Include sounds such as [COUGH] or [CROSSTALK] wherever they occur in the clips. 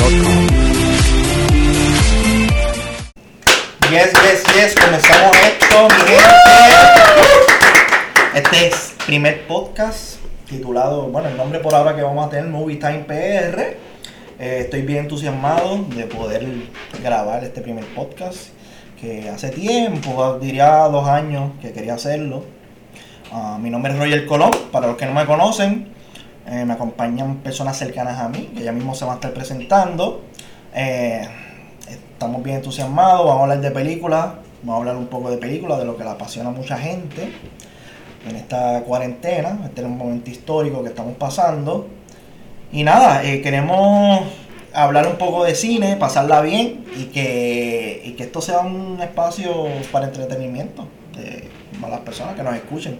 www.royalcolon.com. Yes, yes, yes, comenzamos esto, mi gente. Este es primer podcast titulado, bueno, el nombre por ahora que vamos a tener, Movie Time PR. Eh, estoy bien entusiasmado de poder grabar este primer podcast que hace tiempo, diría dos años que quería hacerlo. Ah, mi nombre es Roger Colón, para los que no me conocen, eh, me acompañan personas cercanas a mí, que ya mismo se van a estar presentando. Eh, estamos bien entusiasmados, vamos a hablar de películas, vamos a hablar un poco de películas, de lo que le apasiona a mucha gente en esta cuarentena, este es un momento histórico que estamos pasando. Y nada, eh, queremos hablar un poco de cine, pasarla bien y que, y que esto sea un espacio para entretenimiento de las personas que nos escuchen.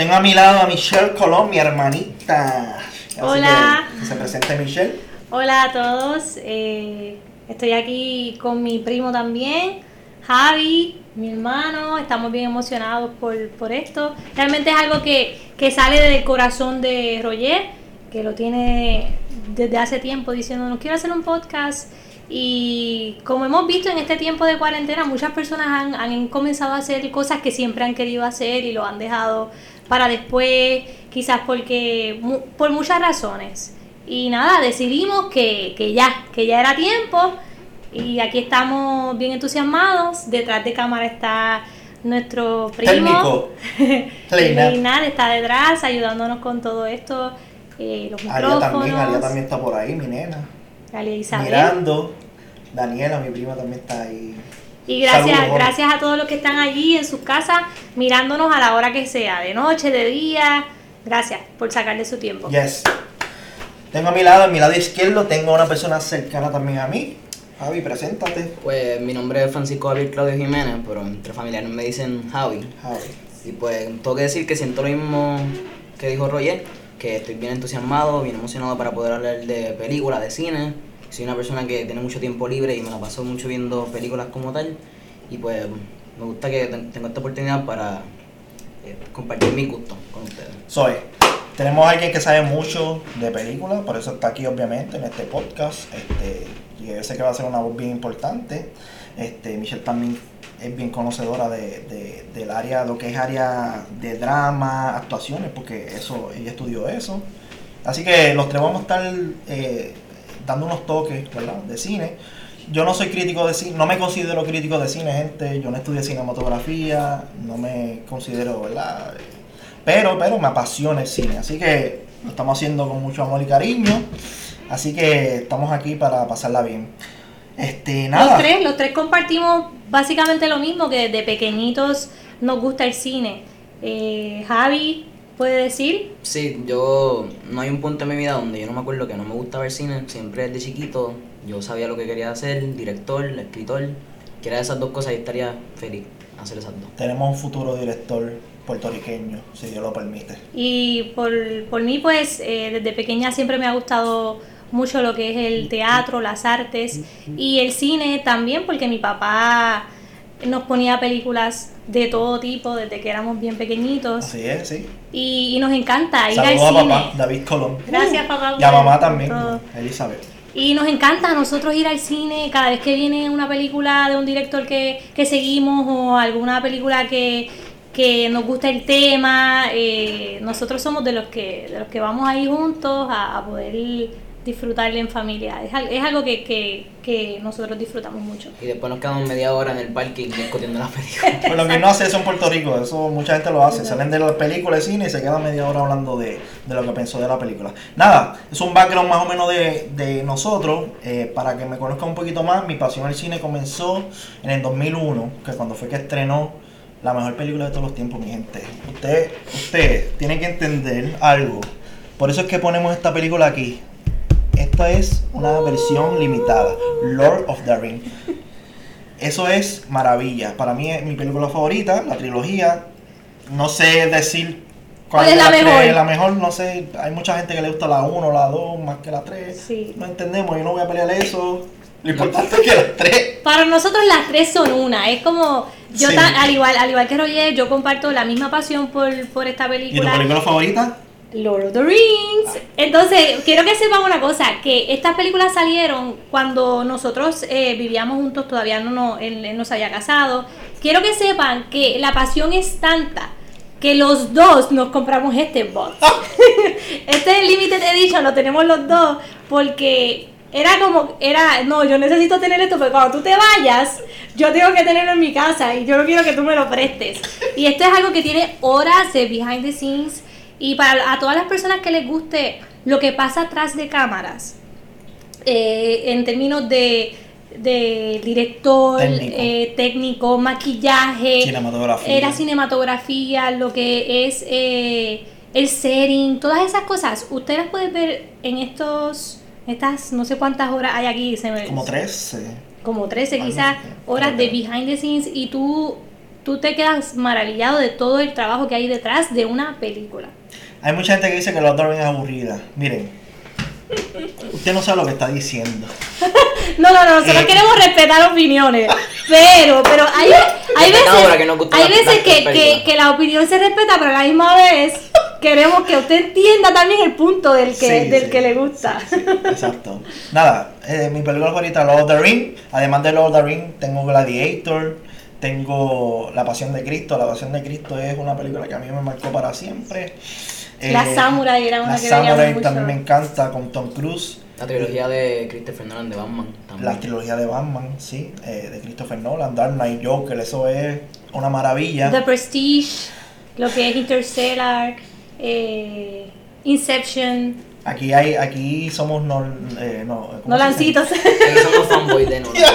Tengo a mi lado a Michelle Colón, mi hermanita. Así Hola. que, que se presente Michelle. Hola a todos, eh, estoy aquí con mi primo también, Javi, mi hermano, estamos bien emocionados por, por esto. Realmente es algo que, que sale del corazón de Roger, que lo tiene desde hace tiempo diciéndonos quiero hacer un podcast. Y como hemos visto en este tiempo de cuarentena, muchas personas han, han comenzado a hacer cosas que siempre han querido hacer y lo han dejado para después, quizás porque mu- por muchas razones. Y nada, decidimos que, que ya, que ya era tiempo. Y aquí estamos bien entusiasmados. Detrás de cámara está nuestro primo. Kleina [LAUGHS] está detrás ayudándonos con todo esto. eh, los Aria micrófonos. también, Aria también está por ahí, mi nena. Alia Isabel. Mirando. Daniela, mi prima, también está ahí. Y gracias, Saludos. gracias a todos los que están allí en sus casas mirándonos a la hora que sea, de noche, de día. Gracias por sacarle su tiempo. Yes. Tengo a mi lado, a mi lado izquierdo, tengo a una persona cercana también a mí. Javi, preséntate. Pues mi nombre es Francisco Javier Claudio Jiménez, pero entre familiares me dicen Javi. Javi. Y pues tengo que decir que siento lo mismo que dijo Roger, que estoy bien entusiasmado, bien emocionado para poder hablar de películas, de cine. Soy una persona que tiene mucho tiempo libre y me la paso mucho viendo películas como tal. Y pues me gusta que ten- tengo esta oportunidad para eh, compartir mi gusto con ustedes. Soy. Tenemos a alguien que sabe mucho de películas, por eso está aquí obviamente en este podcast. Este, y yo sé que va a ser una voz bien importante. Este, Michelle también es bien conocedora de- del área, lo que es área de drama, actuaciones, porque eso, ella estudió eso. Así que los tres vamos a estar eh, dando unos toques, ¿verdad? De cine. Yo no soy crítico de cine, no me considero crítico de cine, gente. Yo no estudié cinematografía, no me considero, ¿verdad? Pero, pero me apasiona el cine. Así que lo estamos haciendo con mucho amor y cariño. Así que estamos aquí para pasarla bien. Este, nada. Los tres, los tres compartimos básicamente lo mismo, que desde pequeñitos nos gusta el cine. Eh, Javi puede decir, Sí, yo no hay un punto en mi vida donde yo no me acuerdo que no me gusta ver cine. Siempre desde chiquito yo sabía lo que quería hacer, director, escritor. Que era esas dos cosas y estaría feliz hacer esas dos. Tenemos un futuro director puertorriqueño, si Dios lo permite. y por, por mí pues eh, desde pequeña siempre me ha gustado mucho lo que es el teatro, las artes y el cine también, porque mi papá nos ponía películas de todo tipo desde que éramos bien pequeñitos Así es, sí. y, y nos encanta ir Saludos al a cine. papá, David Colón. Gracias, papá, Y a mamá también, todo. Elizabeth. Y nos encanta a nosotros ir al cine cada vez que viene una película de un director que, que seguimos o alguna película que, que nos gusta el tema. eh, nosotros somos de los que de los que vamos ahí juntos a, a poder disfrutarle en familia. Es, es algo que, que, que nosotros disfrutamos mucho. Y después nos quedamos media hora en el parque discutiendo las películas. [LAUGHS] Pues lo que no hace eso en Puerto Rico, eso mucha gente lo hace. Salen de las películas de cine y se quedan media hora hablando de, de lo que pensó de la película. Nada, es un background más o menos de, de nosotros. eh, para que me conozcan un poquito más, mi pasión al cine comenzó en el 2001, que cuando fue que estrenó la mejor película de todos los tiempos, mi gente. Usted, usted tiene que entender algo. Por eso es que ponemos esta película aquí. Esta es una versión limitada, Lord of the Ring. Eso es maravilla. Para mí es mi película favorita, la trilogía. No sé decir ¿Cuál es la mejor? tres, la mejor, no sé. Hay mucha gente que le gusta la 1, la 2, más que la 3. Sí. No entendemos, yo no voy a pelear eso. Lo importante es que las tres. Para nosotros las tres son una, es como yo Sí. ta- al igual al igual que Roger, yo comparto la misma pasión por, por esta ¿Y tu película. película favorita? Lord of the Rings. Entonces, quiero que sepan una cosa, que estas películas salieron cuando nosotros eh, vivíamos juntos, todavía no, no él, él no se había casado. Quiero que sepan que la pasión es tanta que los dos nos compramos este box. [LAUGHS] este Limited Edition lo tenemos los dos porque era como, era, no, yo necesito tener esto porque cuando tú te vayas, yo tengo que tenerlo en mi casa y yo no quiero que tú me lo prestes. Y esto es algo que tiene horas de behind the scenes y para a todas las personas que les guste lo que pasa atrás de cámaras, eh, en términos de, de director, Técnico. eh, técnico, maquillaje, Cinematografía. eh, la cinematografía, lo que es eh, el setting, todas esas cosas, usted las puede ver en estos, estas no sé cuántas horas hay aquí, se me, Como tres. eh. como 13 Algo quizás horas de behind the scenes y tú, tú te quedas maravillado de todo el trabajo que hay detrás de una película. Hay mucha gente que dice que Lord of the Rings es aburrida. Miren, usted no sabe lo que está diciendo. [LAUGHS] No, no, no, nosotros Eh. queremos respetar opiniones, pero, pero hay, hay veces, hay veces que, películas. que, que la opinión se respeta, pero a la misma vez queremos que usted entienda también el punto del que, Sí, del sí, que le gusta. Exacto. Nada, eh, mi película favorita, Lord of the Ring. Además de Lord of the Ring, tengo Gladiator, tengo La Pasión de Cristo. La Pasión de Cristo es una película que a mí me marcó para siempre. La Samurai era una la que Samurai mucho. también me encanta con Tom Cruise. La trilogía de Christopher Nolan de Batman también. La trilogía de Batman, sí, eh, de Christopher Nolan, Dark Knight Joker, eso es una maravilla. The Prestige, lo que es Interstellar, eh, Inception, Aquí hay, aquí somos no, eh, no, ¿cómo se Nolancitos. Somos fanboys de Nolan. [LAUGHS]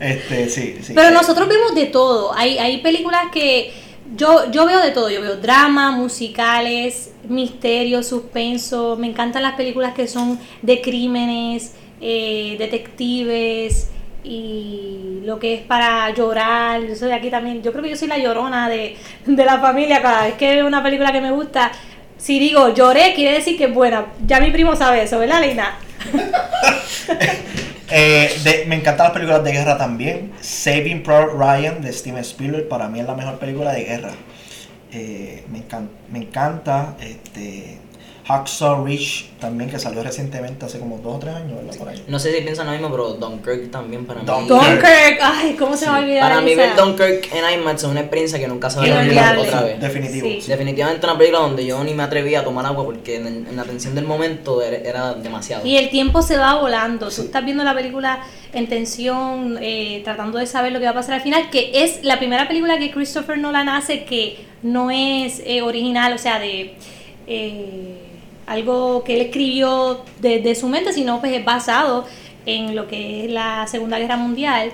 Este, sí, sí. Pero Eh, nosotros vemos de todo. Hay, hay películas que yo, yo veo de todo. Yo veo drama, musicales, misterio, suspenso. Me encantan las películas que son de crímenes, eh, detectives y lo que es para llorar. Yo soy aquí también. Yo creo que yo soy la llorona de, de la familia. Cada vez que veo una película que me gusta, si digo lloré, quiere decir que es buena. Ya mi primo sabe eso, ¿verdad, Leina? [LAUGHS] Eh, me encantan las películas de guerra también. Saving Private Ryan de Steven Spielberg para mí es la mejor película de guerra. Eh, me, me encanta. Este, Hacksaw Ridge también que salió recientemente hace como dos o tres años, ¿verdad? Por ahí. No sé si piensan lo mismo, pero Dunkirk también para mí. Dunkirk. Dunkirk, ay, ¿cómo se va a olvidar Para mí ver Dunkirk en IMAX es una experiencia que nunca se va a olvidar otra vez. Definitivo. Sí. sí. Definitivamente una película donde yo ni me atrevía a tomar agua porque en, en la tensión del momento era, era demasiado. Y el tiempo se va volando. Sí. Tú estás viendo la película en tensión, eh, tratando de saber lo que va a pasar al final, que es la primera película que Christopher Nolan hace que no es eh, original, o sea, de eh, algo que él escribió desde su mente, sino pues es basado en lo que es la Segunda Guerra Mundial.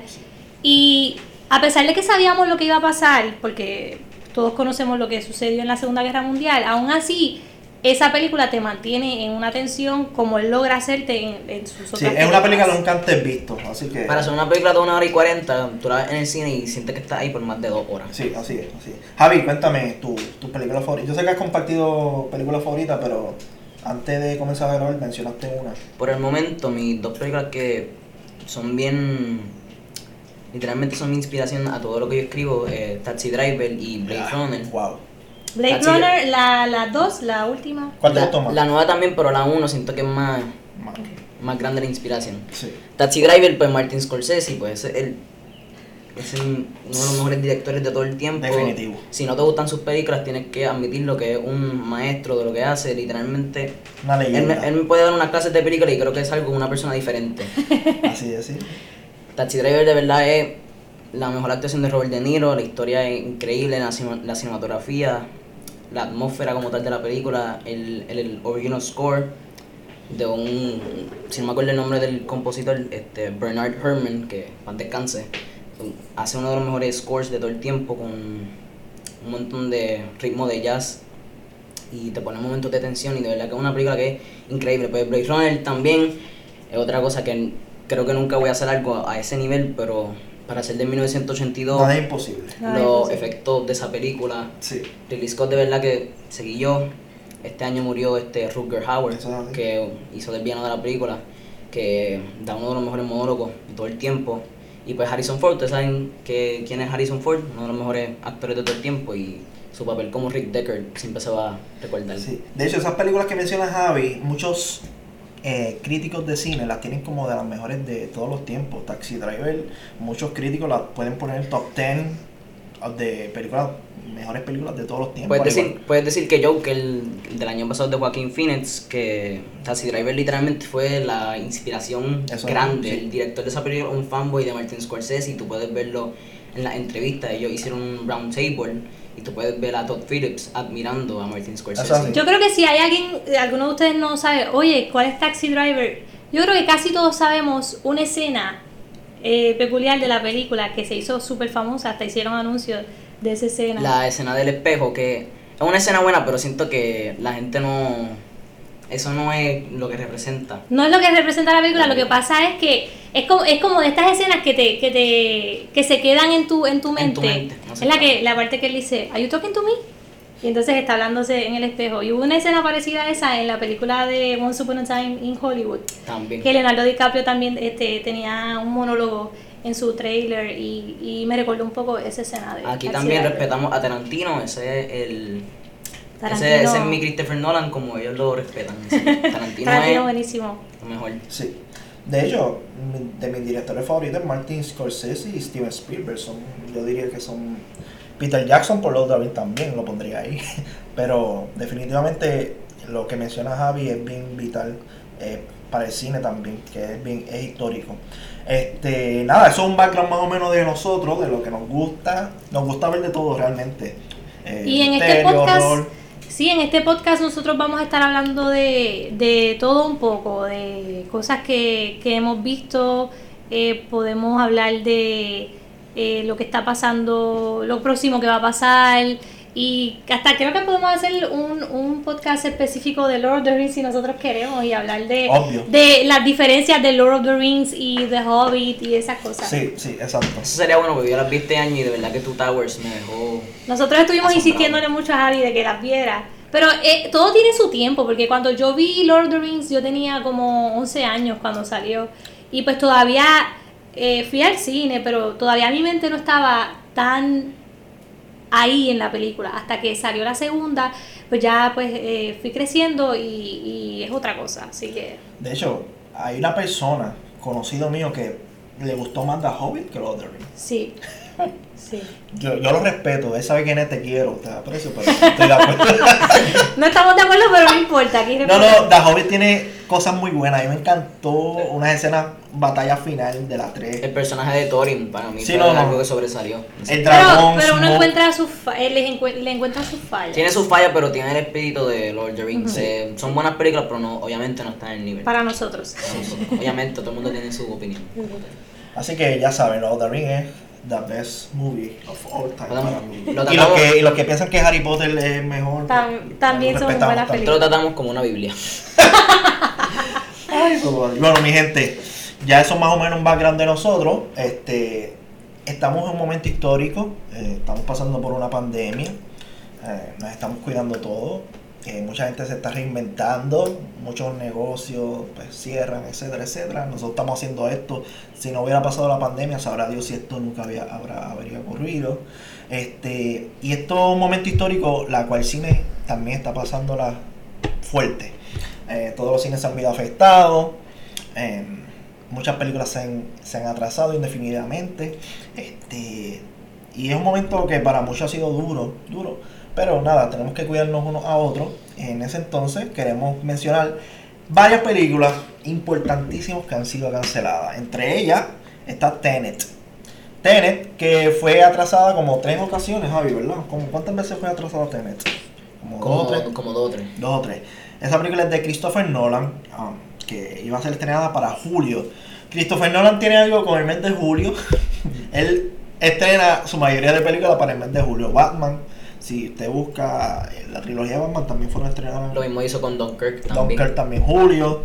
Y a pesar de que sabíamos lo que iba a pasar, porque todos conocemos lo que sucedió en la Segunda Guerra Mundial, aún así esa película te mantiene en una tensión como él logra hacerte en, en sus otras Sí, es una película películas. nunca antes visto, así que... Para hacer una película de una hora y cuarenta, tú la ves en el cine y sientes que estás ahí por más de dos horas. Sí, así es, así es. Javi, cuéntame tu, tu película favorita. Yo sé que has compartido películas favoritas, pero antes de comenzar a grabar mencionaste una. Por el momento, mis dos películas que son bien. literalmente son mi inspiración a todo lo que yo escribo: eh, Taxi Driver y Blade Runner. Wow. Blade Runner, la, la 2, la última. ¿Cuál te gustó más? la nueva también, pero la uno siento que es más, Más. más grande la inspiración. Sí. Taxi Driver, pues Martin Scorsese, pues es el. Es uno de los mejores directores de todo el tiempo. Definitivo. Si no te gustan sus películas, tienes que admitir lo que es un maestro de lo que hace. Literalmente, Una leyenda. él me puede dar unas clases de película y creo que es algo una persona diferente. [LAUGHS] Así es, sí. Taxi Driver de verdad es la mejor actuación de Robert De Niro, la historia es increíble, la, la cinematografía, la atmósfera como tal de la película, el, el, el original score de un, si no me acuerdo el nombre del compositor, este, Bernard Herrmann, que pan descanse, hace uno de los mejores scores de todo el tiempo con un montón de ritmo de jazz y te pone momentos de tensión y de verdad que es una película que es increíble. Pues Blade Runner también es otra cosa que creo que nunca voy a hacer algo a ese nivel, pero para ser de 1982, Nada es imposible. Nada los imposible. efectos de esa película, Sí. Ridley Scott de verdad que seguí yo. Este año murió este Rutger así. que hizo del villano de la película, que da uno de los mejores monólogos de todo el tiempo. Y pues Harrison Ford, ustedes saben que, quién es Harrison Ford, uno de los mejores actores de todo el tiempo y su papel como Rick Decker siempre se va a recordar. Sí. De hecho, esas películas que menciona Javi, muchos eh, críticos de cine las tienen como de las mejores de todos los tiempos. Taxi Driver, muchos críticos las pueden poner en el top 10 de películas, mejores películas de todos los tiempos. Puedes decir, puedes decir que Joker, el del año pasado de Joaquin Phoenix, que Taxi Driver literalmente fue la inspiración Eso, grande. sí. El director de esa película, un fanboy de Martin Scorsese, y tú puedes verlo en las entrevistas. Ellos hicieron un round table y tú puedes ver a Todd Phillips admirando a Martin Scorsese. Yo creo que si hay alguien, alguno de ustedes no sabe, oye, ¿cuál es Taxi Driver? Yo creo que casi todos sabemos una escena eh, peculiar de la película que se hizo súper famosa, hasta hicieron anuncios de esa escena. La escena del espejo, que es una escena buena, pero siento que la gente no. Eso no es lo que representa. No es lo que representa la película, lo que pasa es que es como, es como de estas escenas que te, que te que se quedan en tu, en tu mente. En tu mente, no se es la que la parte que él dice, ¿Are you talking to me? Y entonces está hablándose en el espejo. Y hubo una escena parecida a esa en la película de Once Upon a Time in Hollywood. También. Que Leonardo DiCaprio también este, tenía un monólogo en su trailer y, y me recordó un poco esa escena de Aquí también Driver. respetamos a Tarantino, ese es el. Ese, ese es mi Christopher Nolan, como ellos lo respetan. [LAUGHS] Tarantino, Tarantino es buenísimo. lo mejor. Sí. De hecho, de mis directores favoritos, Martin Scorsese y Steven Spielberg, son, yo diría que son Peter Jackson por the Rings también lo pondría ahí. [LAUGHS] Pero definitivamente lo que menciona Javi es bien vital eh, para el cine también, que es bien es histórico. Este, nada, eso es un background más o menos de nosotros, de lo que nos gusta. Nos gusta ver de todo realmente. Eh, Y en este podcast, horror. sí, en este podcast nosotros vamos a estar hablando de, de todo un poco, de cosas que, que hemos visto, eh, podemos hablar de eh, lo que está pasando, lo próximo que va a pasar, y hasta creo que podemos hacer un, un podcast específico de Lord of the Rings si nosotros queremos y hablar de, Obvio. de las diferencias de Lord of the Rings y The Hobbit y esas cosas. Sí, sí, exacto. Eso sería bueno porque yo las vi este año y de verdad que Two Towers me dejó. Nosotros estuvimos Asombrado. insistiéndole mucho a Javi de que las viera. Pero eh, todo tiene su tiempo, porque cuando yo vi Lord of the Rings, yo tenía como 11 años cuando salió. Y pues todavía eh, fui al cine, pero todavía mi mente no estaba tan ahí en la película. Hasta que salió la segunda, pues ya pues eh, fui creciendo y, y es otra cosa. Así que De hecho, hay una persona, conocido mío, que le gustó más The Hobbit que of the sí, sí. Yo, yo lo respeto, él sabe quién es, te quiero, te aprecio, pero no estoy de acuerdo. [LAUGHS] No estamos de acuerdo, pero no importa. Aquí no, no, The Hobbit tiene cosas muy buenas. A mí me encantó unas escenas, batalla final de las El tres. personaje de Thorin para mí Sí, no, no. algo que sobresalió. El Pero, dragón, pero uno Smoke- encuentra sus fa- eh, le, encue- le encuentra sus fallas. Tiene sus fallas, pero tiene el espíritu de Lord of the Rings. Eh, son buenas películas, pero no, obviamente no están en el nivel. Para nosotros. Para nosotros. Obviamente, todo el mundo tiene su opinión. Así que ya saben, Lord of the Rings es the best movie of all time Lo para mí. lo Y los, que, y los que piensan que Harry Potter es mejor. Tam- pues, también son buenas. Nosotros lo tratamos como una Biblia. [LAUGHS] Ay, bueno, mi gente, ya eso es más o menos un background de nosotros. Este, estamos en un momento histórico, eh, estamos pasando por una pandemia, eh, nos estamos cuidando todo. Mucha gente se está reinventando, muchos negocios pues, cierran, etcétera, etcétera. Nosotros estamos haciendo esto. Si no hubiera pasado la pandemia, sabrá Dios si esto nunca había, habría ocurrido. Este, y esto es un momento histórico, la cual el cine también está pasándola fuerte. Eh, todos los cines se han visto afectados. eh, muchas películas se han, se han atrasado indefinidamente. Este, y es un momento que para muchos ha sido duro, duro. Pero nada, tenemos que cuidarnos unos a otros. En ese entonces queremos mencionar varias películas importantísimas que han sido canceladas. Entre ellas está Tenet. Tenet, que fue atrasada como tres ocasiones, Javi, ¿verdad? ¿Cómo- ¿Cuántas veces fue atrasada Tenet? Como, Como, dos o tres. como dos o tres. Dos o tres. Esa película es de Christopher Nolan, um, que iba a ser estrenada para julio. Christopher Nolan tiene algo con el mes de julio. [LAUGHS] Él estrena su mayoría de películas para el mes de julio. Batman, si usted busca eh, la trilogía de Batman, también fueron estrenadas. Lo mismo hizo con Dunkirk también. Dunkirk también julio.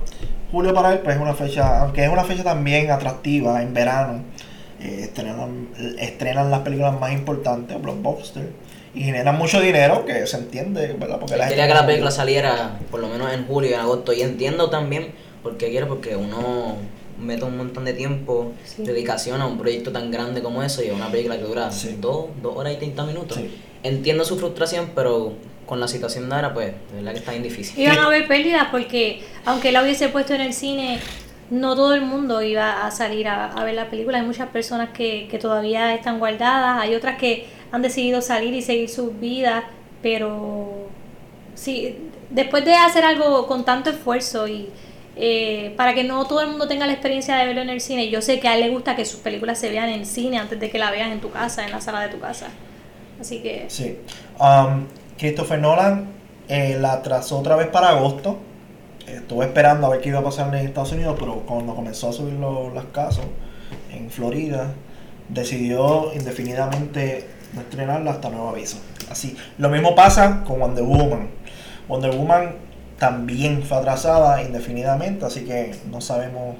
Julio para él pues es una fecha, aunque es una fecha también atractiva en verano. eh, estrenan, estrenan las películas más importantes, blockbuster, y generan mucho dinero, que se entiende, ¿verdad? Porque la quería que la película saliera por lo menos en julio y en agosto. Y entiendo también por qué quiere, porque uno mete un montón de tiempo, Sí. dedicación a un proyecto tan grande como eso y a una película que dura Sí. dos, dos horas y 30 minutos. Sí. entiendo su frustración, pero con la situación de ahora, pues, de verdad que está bien difícil. Iban a haber pérdidas porque, aunque la hubiese puesto en el cine, no todo el mundo iba a salir a, a ver la película. Hay muchas personas que, que todavía están guardadas, hay otras que han decidido salir y seguir sus vidas, pero sí, después de hacer algo con tanto esfuerzo y eh, para que no todo el mundo tenga la experiencia de verlo en el cine, yo sé que a él le gusta que sus películas se vean en cine antes de que la vean en tu casa, en la sala de tu casa. Así que... Sí. Um, Christopher Nolan eh, la trazó otra vez para agosto. Estuve esperando a ver qué iba a pasar en Estados Unidos, pero cuando comenzó a subir los, los casos en Florida, decidió indefinidamente no estrenarla hasta nuevo aviso. Así. Lo mismo pasa con Wonder Woman. Wonder Woman también fue atrasada indefinidamente, así que no sabemos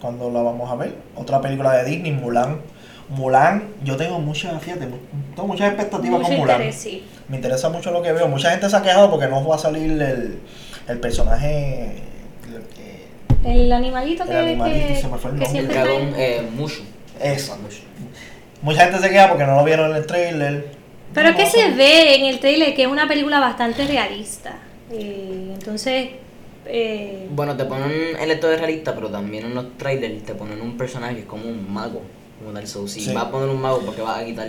cuándo la vamos a ver. Otra película de Disney, Mulan. Mulan, yo tengo muchas, fíjate, tengo muchas expectativas Mucho con Mulan. interés, sí. Me interesa mucho lo que veo. Mucha gente se ha quejado porque no va a salir el, el personaje. el que- El animalito El que, animalito, que- se me fue el nombre. El dragón, eh, Mushu. Eso. Mushu. Mucha gente se queja porque no lo vieron en el trailer. Pero No, que se no. ve en el trailer que es una película bastante realista. Eh, entonces, eh, Bueno, te ponen el esto de realista, pero también en los trailers te ponen un personaje que es como un mago. Como tal, so, si Sí. vas a poner un mago, porque vas a quitar.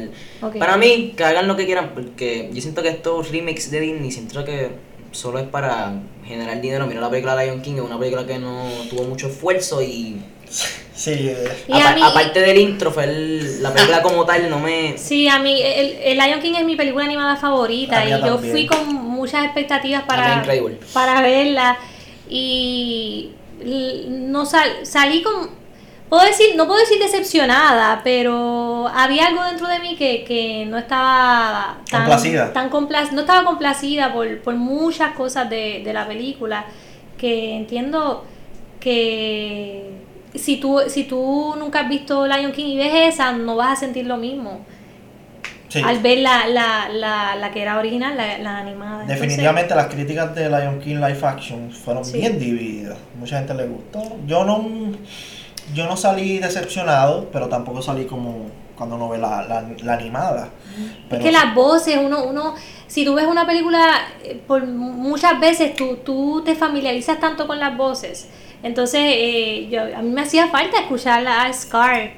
Para mí, que hagan lo que quieran, porque yo siento que estos remakes de Disney, siento que solo es para generar dinero. Mira la película Lion King, es una película que no tuvo mucho esfuerzo y. Sí, eh, Y a mí- aparte del intro, fue el- la película como tal, no me. Sí, a mí el, el Lion King es mi película animada favorita y yo fui con muchas expectativas para, para verla y no sal- salí con puedo decir no puedo decir decepcionada pero había algo dentro de mí que, que no estaba tan Complacida. tan compla- no estaba complacida por, por muchas cosas de, de la película que entiendo que si tú si tú nunca has visto Lion King y ves esa no vas a sentir lo mismo sí. al ver la, la, la, la que era original, la, la animada. Entonces, Definitivamente las críticas de Lion King Live Action fueron Sí. bien divididas. Mucha gente le gustó. Yo no yo no salí decepcionado, pero tampoco salí como cuando no ve la, la, la animada. es que las voces, uno, uno, si tú ves una película, eh, por muchas veces tú, tú te familiarizas tanto con las voces. Entonces, eh, yo, a mí me hacía falta escuchar a Scar.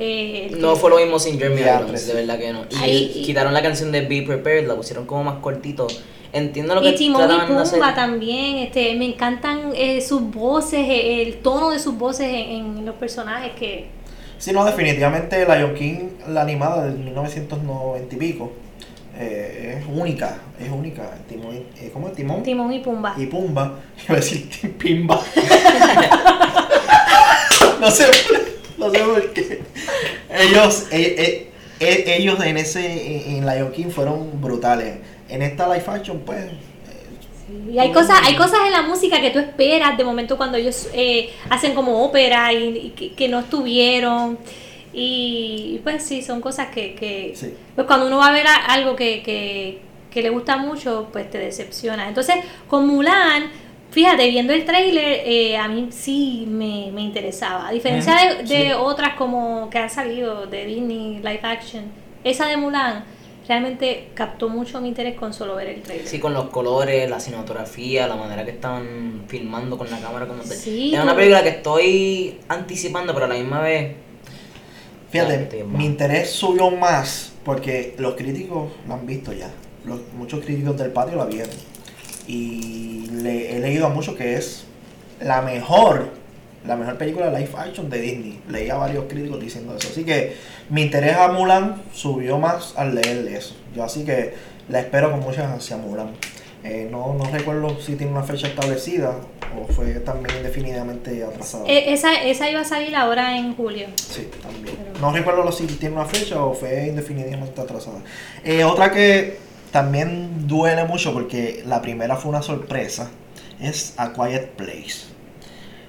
eh, No que- fue lo mismo sin Jeremy Ya, Irons, pues, de verdad que no. Y Ahí- quitaron la canción de Be Prepared, la pusieron como más cortito. Entiendo lo que Y Timón y hacer. Pumba también, este, me encantan eh, sus voces, eh, el tono de sus voces en, en los personajes que... Sí, no, definitivamente Lion King, la animada del 1990 y pico, eh, es única, es única. Timón, y- eh, ¿Cómo es? Timón Timón y Pumba. y Pumba. [LAUGHS] Iba a decir Pimba. [LAUGHS] no sé, no sé por qué. Ellos, eh, eh, eh, ellos en ese, en Lion King fueron brutales. En esta live action, pues, Y hay cosas, hay cosas en la música que tú esperas de momento cuando ellos eh, hacen como ópera y, y que, que no estuvieron. Y pues sí, son cosas que, que sí. pues cuando uno va a ver a- algo que, que, que le gusta mucho, pues te decepciona. Entonces, con Mulan, fíjate, viendo el trailer, eh, a mí sí me, me interesaba. A diferencia de, Ujú, de sí. otras como que han salido de Disney, live action, esa de Mulan realmente captó mucho mi interés con solo ver el trailer. Sí, con los colores, la cinematografía, la manera que estaban filmando con la cámara como tal. Sí, es una película que estoy anticipando, pero a la misma vez. Fíjate, mi interés subió más porque los críticos la han visto ya. Los, muchos críticos del patio la vieron. Y le, he leído a muchos que es la mejor, la mejor película live action de Disney. Leí a varios críticos diciendo eso. Así que mi interés a Mulan subió más al leer eso. Yo así que la espero con mucha ansia Mulan. Eh, no, no recuerdo si tiene una fecha establecida o fue también indefinidamente atrasada. E- esa, esa iba a salir ahora en julio. Sí, también. No recuerdo si tiene una fecha o fue indefinidamente atrasada. Eh, otra que también duele mucho porque la primera fue una sorpresa es A Quiet Place.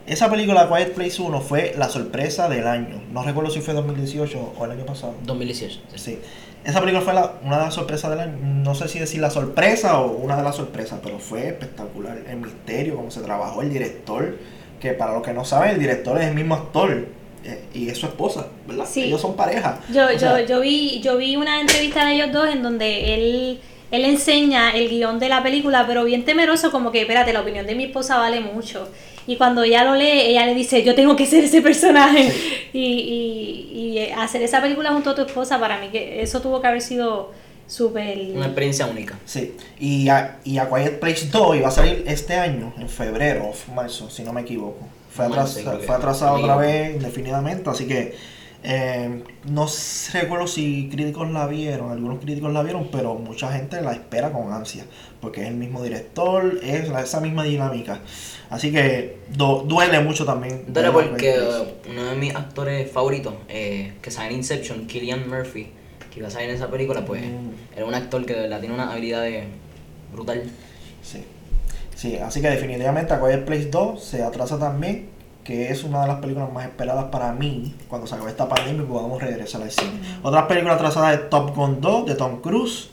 Esa película A Quiet Place 1 fue la sorpresa del año. No recuerdo si fue 2018 o el año pasado. 2018. sí. Sí. Esa película fue la- una de las sorpresas del año. No sé si decir la sorpresa o una de las sorpresas, pero fue espectacular. El misterio, cómo se trabajó el director. Que para los que no saben, el director es el mismo actor eh, y es su esposa, ¿verdad? Sí. Ellos son pareja. Yo, O yo, sea, yo vi, yo vi una entrevista de ellos dos en donde él, él enseña el guion de la película, pero bien temeroso, como que, espérate, la opinión de mi esposa vale mucho. Y cuando ella lo lee, ella le dice, yo tengo que ser ese personaje. [LAUGHS] Y, y, y eh, hacer esa película junto a tu esposa, para mí, que eso tuvo que haber sido súper... Una experiencia única. Sí, y a, y a Quiet Place 2 iba a salir este año, en febrero o marzo, si no me equivoco. Fue, atras- atrasado otra vez indefinidamente, así que eh, no recuerdo si críticos la vieron, algunos críticos la vieron, pero mucha gente la espera con ansia, porque es el mismo director, es la- esa misma dinámica. Asasí que do- duele mucho también. Duele porque uh, uno de mis actores favoritos, eh, que sale en Inception, Killian Murphy, que iba a salir en esa película, pues Mm. era un actor que de verdad tiene una habilidad de brutal. Sí. Sí, así que definitivamente A Quiet Place 2 se atrasa también, que es una de las películas más esperadas para mí cuando se acabe esta pandemia y podamos regresar al cine. Otras películas atrasadas es Top Gun 2 de Tom Cruise.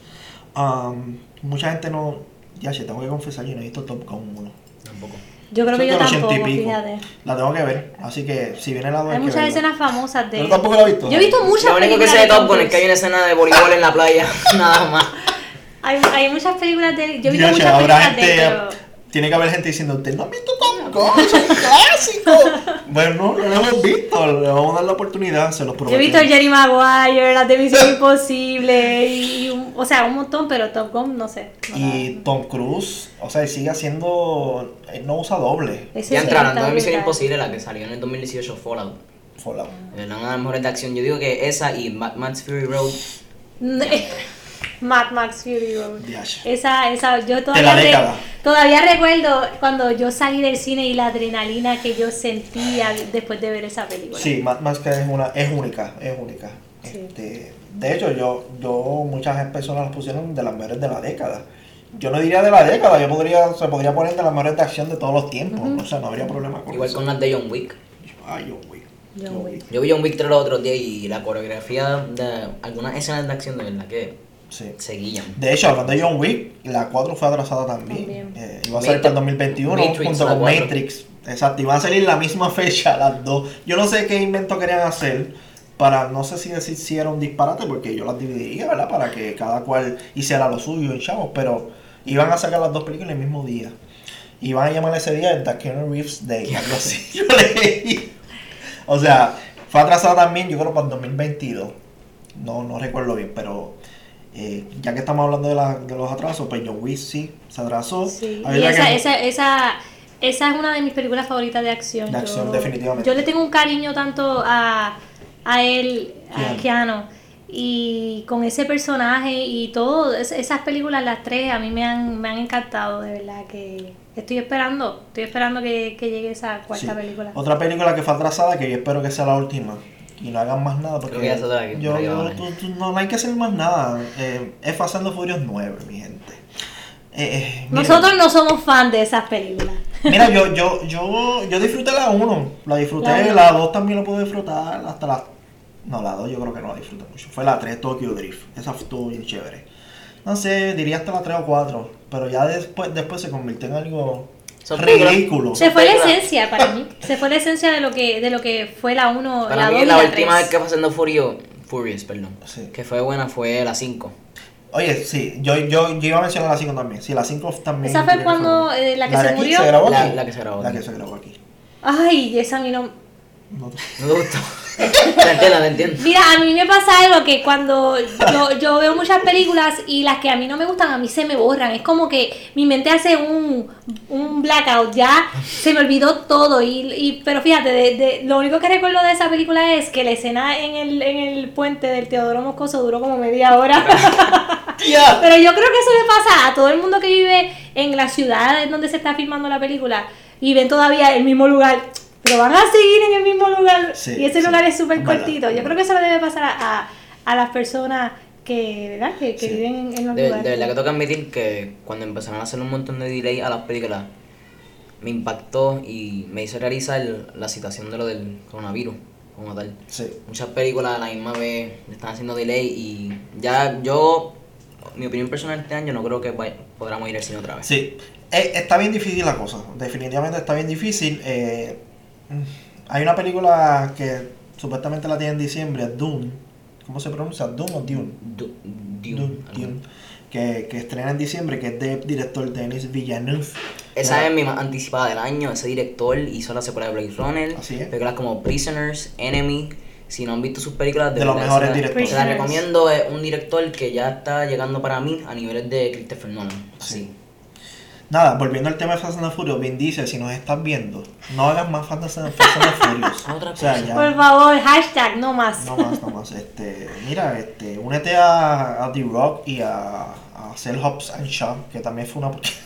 Um, mucha gente no... Ya, che, tengo que confesar, yo no he visto Top Gun 1. Tampoco. Yo creo que yo de los 80 y tampoco, fíjate. La tengo que ver, así que si viene la 2 Hay muchas escenas famosas de... ¿Pero tampoco la has visto? Yo he visto muchas Lo único que películas sé de Top Gun es que hay una escena de voleibol en la playa, [LAUGHS] nada más. Hay, hay muchas películas de. Yo he visto Ya, che, muchas habrá películas de gente- pero... Tiene que haber gente diciendo, ¿usted no ha visto Top Gun? Es un clásico. bueno, no lo hemos visto, le vamos a dar la oportunidad, se los Yo prometo. he visto Jerry Maguire, las de Misión Imposible, y, y un- o sea, un montón, pero Top Gun, no sé. no Y Tom Cruise, o sea, sigue haciendo. Él no usa doble. la- Ya sí entraron en Misión. Imposible, la que salió en el 2018, Fallout. Fallout. Eh, Una de las mejores de acción. Yo digo que esa y [LAUGHS] Mad Max Fury Road. Mad Max Fury Road. Esa, esa, yo De todavía, la re- década. Todavía recuerdo cuando yo salí del cine y la adrenalina que yo sentía después de ver esa película. Sí, Mad Max que es una, es única, es única. Sí. Este, de hecho, yo, yo muchas personas las pusieron de las mejores de la década. Yo no diría de la década, yo podría, se podría poner de las mejores de acción de todos los tiempos. O sea, no habría problema con Igual eso. con las de John Wick. Ay, John Wick. John John Wick. Wick. Yo vi John Wick 3 los otros días y la coreografía de algunas escenas de acción de verdad que Sí. seguían. De hecho, hablando de John Wick, la 4 fue atrasada también. También. Eh, iba a salir para el 2021 Matrix, junto con. Matrix. Exacto, iban a salir la misma fecha las dos. Yo no sé qué invento querían hacer para, no sé si decir si era un disparate, porque yo las dividiría, ¿verdad? Para que cada cual hiciera lo suyo en chavos, pero iban a sacar las dos películas el mismo día. Iban a llamar ese día el The Keanu Reeves Day, [LAUGHS] algo así. Yo leí. O sea, fue atrasada también, yo creo, para el 2022. No, no recuerdo bien, pero eh, ya que estamos hablando de, la- de los atrasos, pues John Wick sí se atrasó. Sí, y esa, que- esa, esa, esa es una de mis películas favoritas de acción. De acción, yo, definitivamente. Yo le tengo un cariño tanto a, a él, a Keanu. Keanu, y con ese personaje y todo, es- esas películas, las tres, a mí me han, me han encantado, de verdad, que estoy esperando, estoy esperando que, que llegue esa cuarta Sí. película. Otra película que fue atrasada, que yo espero que sea la última. Y no hagan más nada, porque Creo que ya se otra que- yo, yo- va, tú- tú- no, no hay que hacer más nada. Eh, es Fast and the Furious 9, mi gente. Eh, eh, mira, Nosotros no somos fan de esas películas. Mira, yo, [LAUGHS] yo, yo, yo disfruté la 1, la disfruté, La uno. la 2 también la pude disfrutar, hasta la... No, la 2 yo creo que no la disfruté mucho. Fue la 3, Tokyo Drift, esa estuvo bien chévere. No sé, diría hasta la 3 o 4, pero ya después, después se convirtió en algo Son películas- ridículo. Se fue la esencia para mí. Se fue la esencia de lo que, de lo que fue la 1, Para la 2 mí y la la última 3. vez que fue haciendo Furio, Furious, perdón, Sí. que fue buena fue la 5. Oye, sí, yo, yo, yo iba a mencionar la 5 también. Sí, la 5 también. Esa fue cuando, eh, la que de se aquí murió. Se grabó La- aquí? la que se grabó La que se grabó aquí. Ay, esa a mí no... No, No te gustó. Te entiendo, te entiendo. Mira, a mí me pasa algo que cuando yo, yo veo muchas películas y las que a mí no me gustan, a mí se me borran. Es como que mi mente hace un, un blackout, ya se me olvidó todo. Y, y- pero fíjate, de, de- lo único que recuerdo de esa película es que la escena en el, en el puente del Teodoro Moscoso duró como media hora. [LAUGHS] Pero yo creo que eso le pasa a todo el mundo que vive en la ciudad en donde se está filmando la película y ven todavía el mismo lugar. Pero van a seguir en el mismo lugar Sí, y ese sí, lugar es súper cortito. Yo creo que eso le debe pasar a, a, a las personas que, ¿verdad? que, que Sí. viven en, los De, de lugares. verdad que tengo que admitir que cuando empezaron a hacer un montón de delay a las películas, me impactó y me hizo realizar la situación de lo del coronavirus como tal. Sí. Muchas películas a la misma vez están haciendo delay y ya yo, mi opinión personal este año, no creo que podamos ir al cine otra vez. Sí, Eh, está bien difícil la cosa, definitivamente está bien difícil. Eh, hay una película que supuestamente la tiene en diciembre, Dune. ¿Cómo se pronuncia? ¿Dune o Dune? Du- Dune. Dune, Dune. Que, que estrena en diciembre, que es de director Denis Villeneuve. Esa es mi más anticipada del año. Ese director hizo la secuela de Blade Runner. Así es. Películas como Prisoners, Enemy. Si no han visto sus películas, De los mejores la- directores. Se la recomiendo. Es un director que ya está llegando para mí a niveles de Christopher Nolan. Así. Sí. Nada, volviendo al tema de Fast and the Furious, Vin Diesel, si nos estás viendo, no hagas más Fast and Furious. [LAUGHS] Otra O sea, cosa. ya. Por favor, hashtag, no más. No más, no más. Este, mira, este, únete a, a The Rock y a, a Cell Hobbs and Shaw, que también fue una porquería.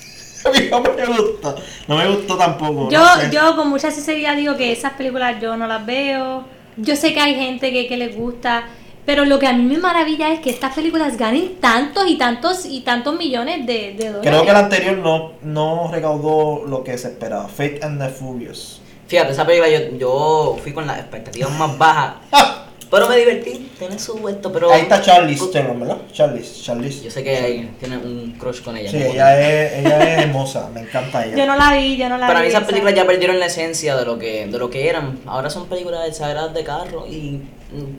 A mí no me gustó. No me gustó tampoco. Yo, no sé. yo con mucha sinceridad digo que esas películas yo no las veo. Yo sé que hay gente que, que les gusta, pero lo que a mí me maravilla es que estas películas ganen tantos y tantos y tantos millones de, de dólares. Creo que el anterior no, no recaudó lo que se esperaba. Fate and the Furious. Fíjate, esa película yo, yo fui con las expectativas más bajas. [LAUGHS] pero me divertí. Tiene su esto, pero. Ahí está Charlize Theron, ¿verdad? Charlize, Charlize. Yo sé que tiene un crush con ella. Sí, ella es, ella es hermosa, me encanta ella. Yo no la vi, yo no la Para vi. mí esas esa. películas ya perdieron la esencia de lo que de lo que eran. Ahora son películas exageradas de carro y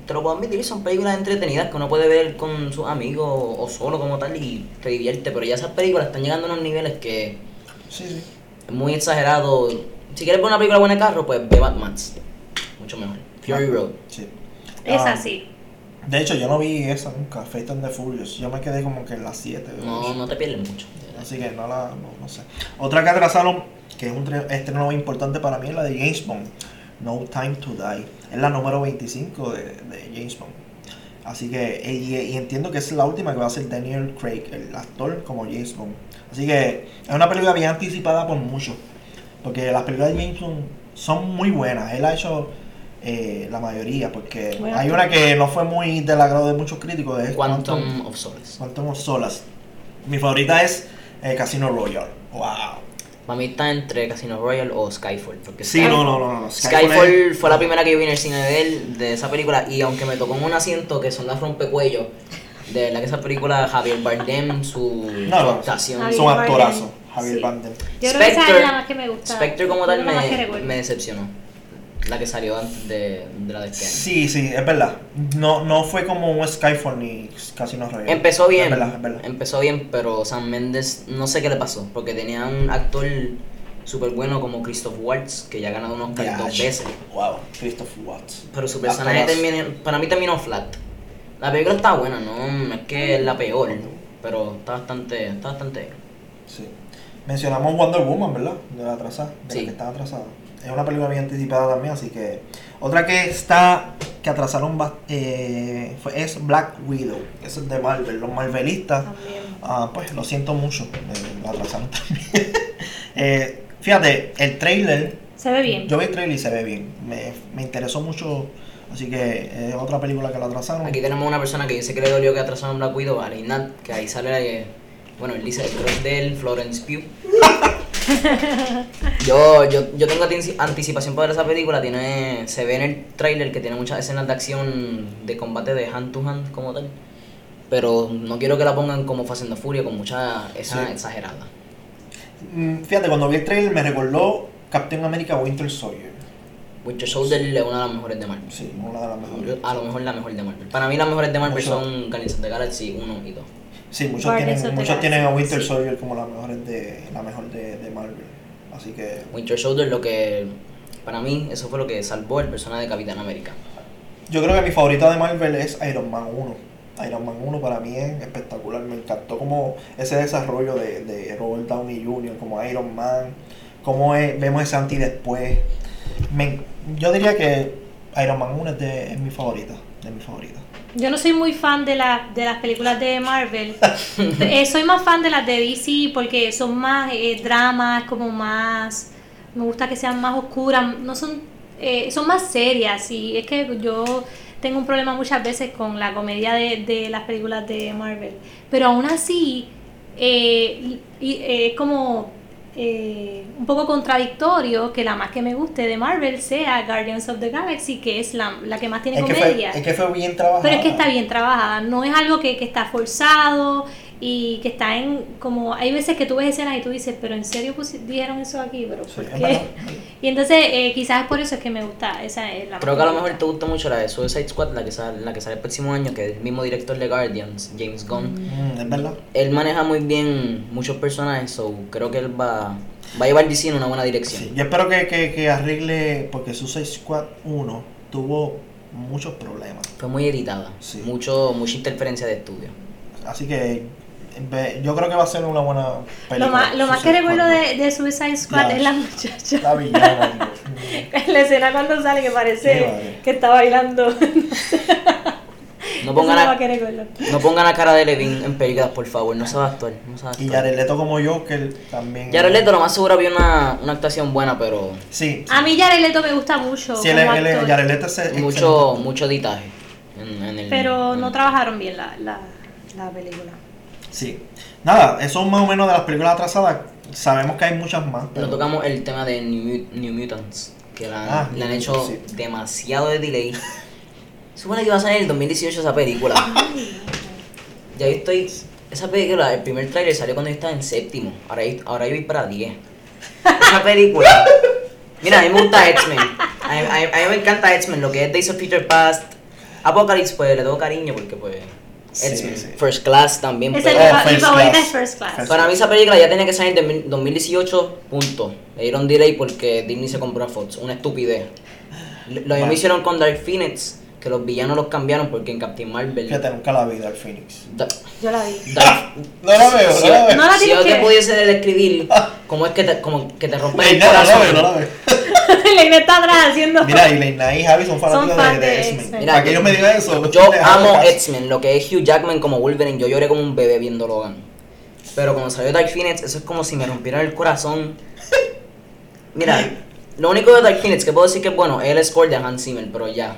te lo puedo admitir, son películas entretenidas que uno puede ver con sus amigos o solo como tal y te divierte. Pero ya esas películas están llegando a unos niveles que Sí, sí. es muy exagerado. Si quieres ver una película buena de carro, pues ve Mad Max. Mucho mejor. Fury Road. sí. Esa Ah, sí. De hecho, yo no vi esa nunca, Fate and the Furious. Yo me quedé como que en las 7. No, no te pierdes mucho. Así que no la, no, no sé. Otra que atrasaron, que es un tre- estreno importante para mí, es la de James Bond. No Time to Die. Es la número 25 de, de James Bond. Así que, y, y entiendo que es la última que va a ser Daniel Craig, el actor como James Bond. Así que es una película bien anticipada por muchos. Porque las películas de James Bond son muy buenas. Él ha hecho eh, la mayoría, porque Bueno. hay una que no fue muy del agrado de muchos críticos. Es Quantum, Quantum of Solace. Quantum of Solace. Mi favorita es eh, Casino Royale. Wow. Para mí está entre Casino Royale o Skyfall. Porque Sí, Sky- no, no, no, no. Skyfall es- fue la primera que yo vi en el cine de él, de esa película, y aunque me tocó en un asiento que son las rompecuellos, de la que esa película, Javier Bardem, su No, no, actuación. Javier Son actorazos. Javier sí. Bardem. Yo creo que esa Spectre- es la más que me gusta. Spectre como tal me, me decepcionó. La que salió antes de, de la de este año. Sí, sí, es verdad. No, no fue como un Skyfall ni Casino Royale. Empezó bien, Es verdad, es verdad. empezó bien, pero Sam Mendes no sé qué le pasó, porque tenía un actor súper bueno como Christoph Waltz, que ya ha ganado un Oscar dos veces, Wow, Christoph Watts. pero su personaje terminó, para mí terminó flat. La película está buena, no es que es la peor, pero está bastante, está bastante. Sí. Mencionamos Wonder Woman, ¿verdad? De la atrasada. De Sí. la que está atrasada. Es una película bien anticipada también, así que. Otra que está. que atrasaron eh, fue- es Black Widow. Eso es de Marvel. Los Marvelistas. Ah, pues lo siento mucho. eh, lo atrasaron [LAUGHS] también. Eh, fíjate, el trailer. Se ve bien. Yo vi el trailer y se ve bien. Me, me interesó mucho. Así que es otra película que la atrasaron. Aquí tenemos una persona que dice que le dolió que atrasaron Black Widow, a Reinat, que ahí sale, eh, bueno, él dice el crush de él, Florence Pugh. [LAUGHS] yo, yo, yo tengo antici- anticipación por ver esa película, tiene, se ve en el tráiler que tiene muchas escenas de acción de combate de hand to hand como tal. Pero no quiero que la pongan como the Furia con mucha escena Sí. exagerada. Mm, Fíjate, cuando vi el trailer me recordó Captain America Winter Soldier. Winter Soldier es una de las mejores de Marvel. Sí, una de las mejores. A lo mejor la mejor de Marvel. Para mí las mejores de Marvel Mucho. son Guardians of the Galaxy 1 y 2. Sí, muchos Guardians tienen, muchos tienen a Winter sí. Soldier como la mejor de, la mejor de, de Marvel. Así que Winter Soldier lo que para mí eso fue lo que salvó el personaje de Capitán América. yo creo que mi favorita de Marvel es Iron Man 1. Iron Man 1 para mí es espectacular. Me encantó como ese desarrollo de, de Robert Downey Jr. como Iron Man. Cómo es- vemos ese anti después. Me- yo diría que Iron Man 1 es, de, es mi favorita. De mi favorita. Yo no soy muy fan de, la, de las películas de Marvel. [LAUGHS] Eh, soy más fan de las de DC porque son más eh, dramas, como más... Me gusta que sean más oscuras, no son, eh, son más serias y es que yo tengo un problema muchas veces con la comedia de, de las películas de Marvel. Pero aún así, eh, eh, es como eh, un poco contradictorio que la más que me guste de Marvel sea Guardians of the Galaxy, que es la, la que más tiene Es que, comedia. fue, es que fue bien trabajada. Pero es que está bien trabajada, no es algo que, que está forzado, y que está en como hay veces que tú ves escenas y tú dices pero en serio dijeron eso aquí pero Sí, ¿por qué? y entonces eh, quizás es por eso es que me gusta esa es la Creo que a lo mejor te gusta mucho la de Suicide Squad, la que sale, la que sale el próximo año, que es el mismo director de Guardians, James Gunn. Mm, es verdad. Él maneja muy bien muchos personajes, so creo que él va, va a llevar DC en una buena dirección. Sí, yo espero que, que, que arregle, porque Suicide Squad 1 tuvo muchos problemas. Fue muy editada, Sí. mucho, mucha interferencia de estudio. Así que yo creo que va a ser una buena película. lo más, lo más que recuerdo de, de Suicide Squad La- es la muchacha La villana, [LAUGHS] la escena cuando sale que parece que está bailando [LAUGHS] No pongan, a, que no pongan la cara de Levin en películas, por favor, no sabe actuar. No sabe Y actuar. Jared Leto como Joker también. Jared Leto lo más seguro había una, una actuación buena, pero Sí. a mí Jared Leto me gusta mucho Sí, él, como él- actor, Jared Leto es excelente mucho, mucho editaje. En, en el, pero no trabajaron bien la, la, la película Sí. Nada, eso es más o menos de las películas atrasadas. Sabemos que hay muchas más. Pero... No tocamos el tema de New, New Mutants, que la, Ah, le han hecho sí. demasiado de delay. Supone que iba a salir en el 2018 esa película. [LAUGHS] ya yo estoy. Esa película, el primer trailer salió cuando yo estaba en séptimo. Ahora, yo- ahora yo voy para 10. Esa película. Mira, a mí me gusta X-Men. A, a a mí me encanta X-Men, lo que es Days of Future Past. Apocalypse, pues le tengo cariño porque, pues. Sí, sí. First Class también. es pero- mi, Oh, mi First favorita Class. es First Class First- para mí esa película ya tenía que salir en 2018, punto. Le dieron delay porque Disney se compró a Fox, una estupidez. Lo mismo Bueno. hicieron con Dark Phoenix, que los villanos los cambiaron porque en Captain Marvel... Fíjate, nunca la vi, Dark Phoenix. Da- yo la vi Dark- No la veo, si no la yo, veo. No la si yo te pudiese describir cómo es que te, como que te rompe el Leina, no la corazón. veo, no la veo. [LAUGHS] Leina está atrás haciendo Mira, y Leina y Javi son fanáticos Son fan de, de X-Men. Para que ellos me digan eso. Yo amo. X-Men, lo que es Hugh Jackman como Wolverine, yo lloré como un bebé viendo Logan. Pero cuando salió Dark Phoenix, eso es como si me rompieran el corazón. [LAUGHS] Mira, lo único de Dark Phoenix que puedo decir que es bueno es el score de Hans Zimmer, pero ya.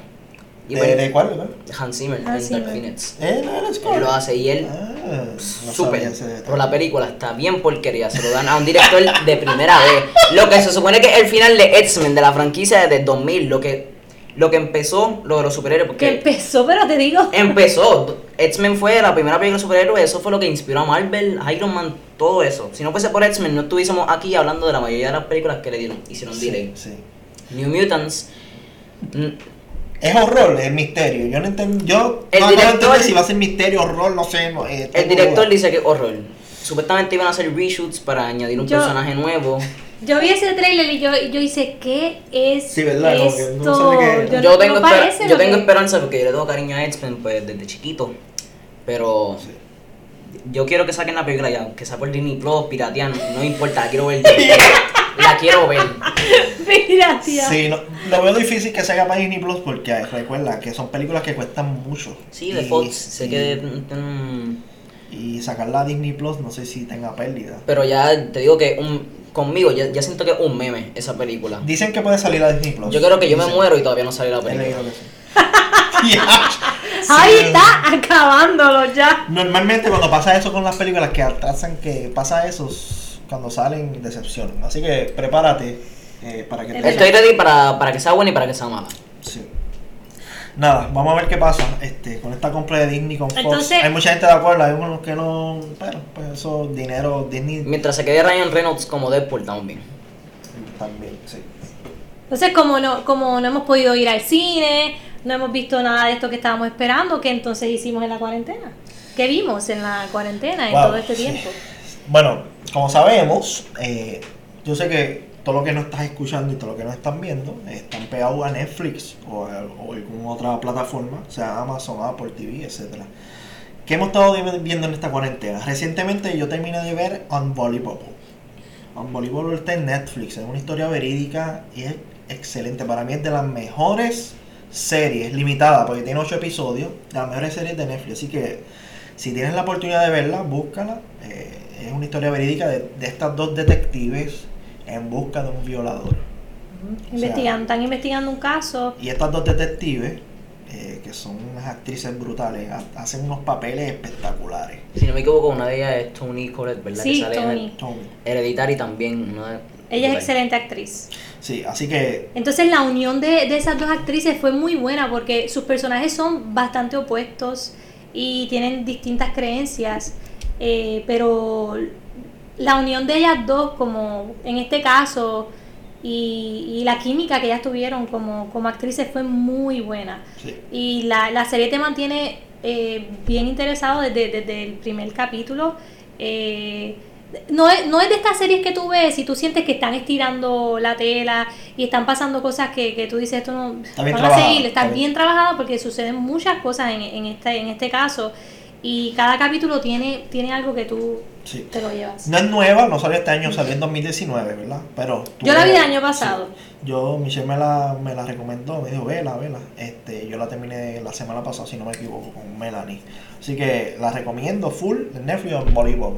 Y ¿De, bueno, de cuál, verdad? Hans Zimmer Hans en Dark. Phoenix. Eh, no. Él lo hace y él Ah, no Súper, pero la película está bien porquería, se lo dan a un director de primera vez. Lo que se supone que es el final de X-Men, de la franquicia desde 2000, lo que, lo que empezó, lo de los superhéroes, que empezó pero te digo empezó, X-Men fue la primera película de superhéroes, eso fue lo que inspiró a Marvel, Iron Man, todo eso. Si no fuese por X-Men, no estuviésemos aquí hablando de la mayoría de las películas que le dieron, hicieron Sí, delay. sí. New Mutants, Es horror, es misterio. Yo no entiendo. Yo El no, no director- si va a ser misterio, horror, no sé. No, eh, el director dice que es horror. Supuestamente iban a hacer reshoots para añadir un Yo- personaje nuevo. yo vi ese trailer y yo, yo hice ¿qué es Sí, ¿verdad? Que esto? no sabe qué- Yo yo no- tengo, no esper- yo tengo que- esperanza porque yo le tengo cariño a X-Men pues, desde chiquito. Pero Sí. yo quiero que saquen la película ya, que sea por Disney Plus, piratean, no importa, quiero ver. [LAUGHS] la quiero ver. [LAUGHS] Mira, tía. Sí, no, lo veo difícil que se haga para Disney Plus porque recuerda que son películas que cuestan mucho. Sí, de Y- Fox, sé y- que... mm, Y sacarla a Disney Plus no sé si tenga pérdida. Pero ya te digo que un, conmigo, ya, ya siento que es un meme esa película. Dicen que puede salir a Disney Plus. Yo creo que yo me muero y todavía no sale la película. que sí. [LAUGHS] [LAUGHS] Ahí Sí. está acabándolo ya. Normalmente cuando pasa eso con las películas que atrasan, que pasa eso cuando salen decepcionan. Así que prepárate eh, para que te... Estoy ready para, para que sea buena y para que sea mala. Sí. Nada, vamos a ver qué pasa este, con esta compra de Disney con Fox. Entonces- hay mucha gente de acuerdo, hay unos que no. Pero, pues eso, dinero, Disney Mientras se quede Ryan Reynolds como Deadpool, estamos bien. también, sí. Entonces, como no, como no hemos podido ir al cine, no hemos visto nada de esto que estábamos esperando, ¿qué entonces hicimos en la cuarentena? ¿Qué vimos en la cuarentena en Wow, todo este sí. [LAUGHS] Bueno, como sabemos, eh, yo sé que todo lo que no estás escuchando y todo lo que no están viendo están pegados a Netflix o, a, alguna otra plataforma, sea Amazon, Apple TV, etcétera. ¿Qué hemos estado vi- viendo en esta cuarentena? Recientemente yo terminé de ver Unbelievable. Unbelievable está en Netflix, es una historia verídica y es excelente. Para mí es de las mejores series, limitada, porque tiene 8 episodios, de las mejores series de Netflix. Así que si tienes la oportunidad de verla, búscala. Eh, es una historia verídica de, de estas dos detectives en busca de un violador. Investigando, están investigando un caso. Y estas dos detectives, eh, que son unas actrices brutales, ha- hacen unos papeles espectaculares. Si no me equivoco, una de ellas es Tony Collette, ¿verdad? Sí, que sale en Tony. el- Tony. Hereditary también. Una de- Ella es excelente actriz. Sí, así que Entonces la unión de, de esas dos actrices fue muy buena porque sus personajes son bastante opuestos y tienen distintas creencias. Eh, pero la unión de ellas dos, como en este caso, y, y la química que ellas tuvieron como, como actrices fue muy buena. Sí. Y la, la serie te mantiene eh, bien interesado desde, desde el primer capítulo. Eh, no es, no es de estas series que tú ves y tú sientes que están estirando la tela y están pasando cosas que, que tú dices, esto no Está bien van a seguir, está está bien bien. trabajado porque suceden muchas cosas en, en, este, en este caso y cada capítulo tiene, tiene algo que tú Sí. te lo llevas. No es nueva, no salió este año, salió en 2019, ¿verdad? Pero tú- Yo la vi el año pasado. Yo, Michelle me la, me la recomendó, me dijo, vela, vela. Este, yo la terminé la semana pasada, si no me equivoco, con Melanie. Así que la recomiendo full de Netflix o Bollywood.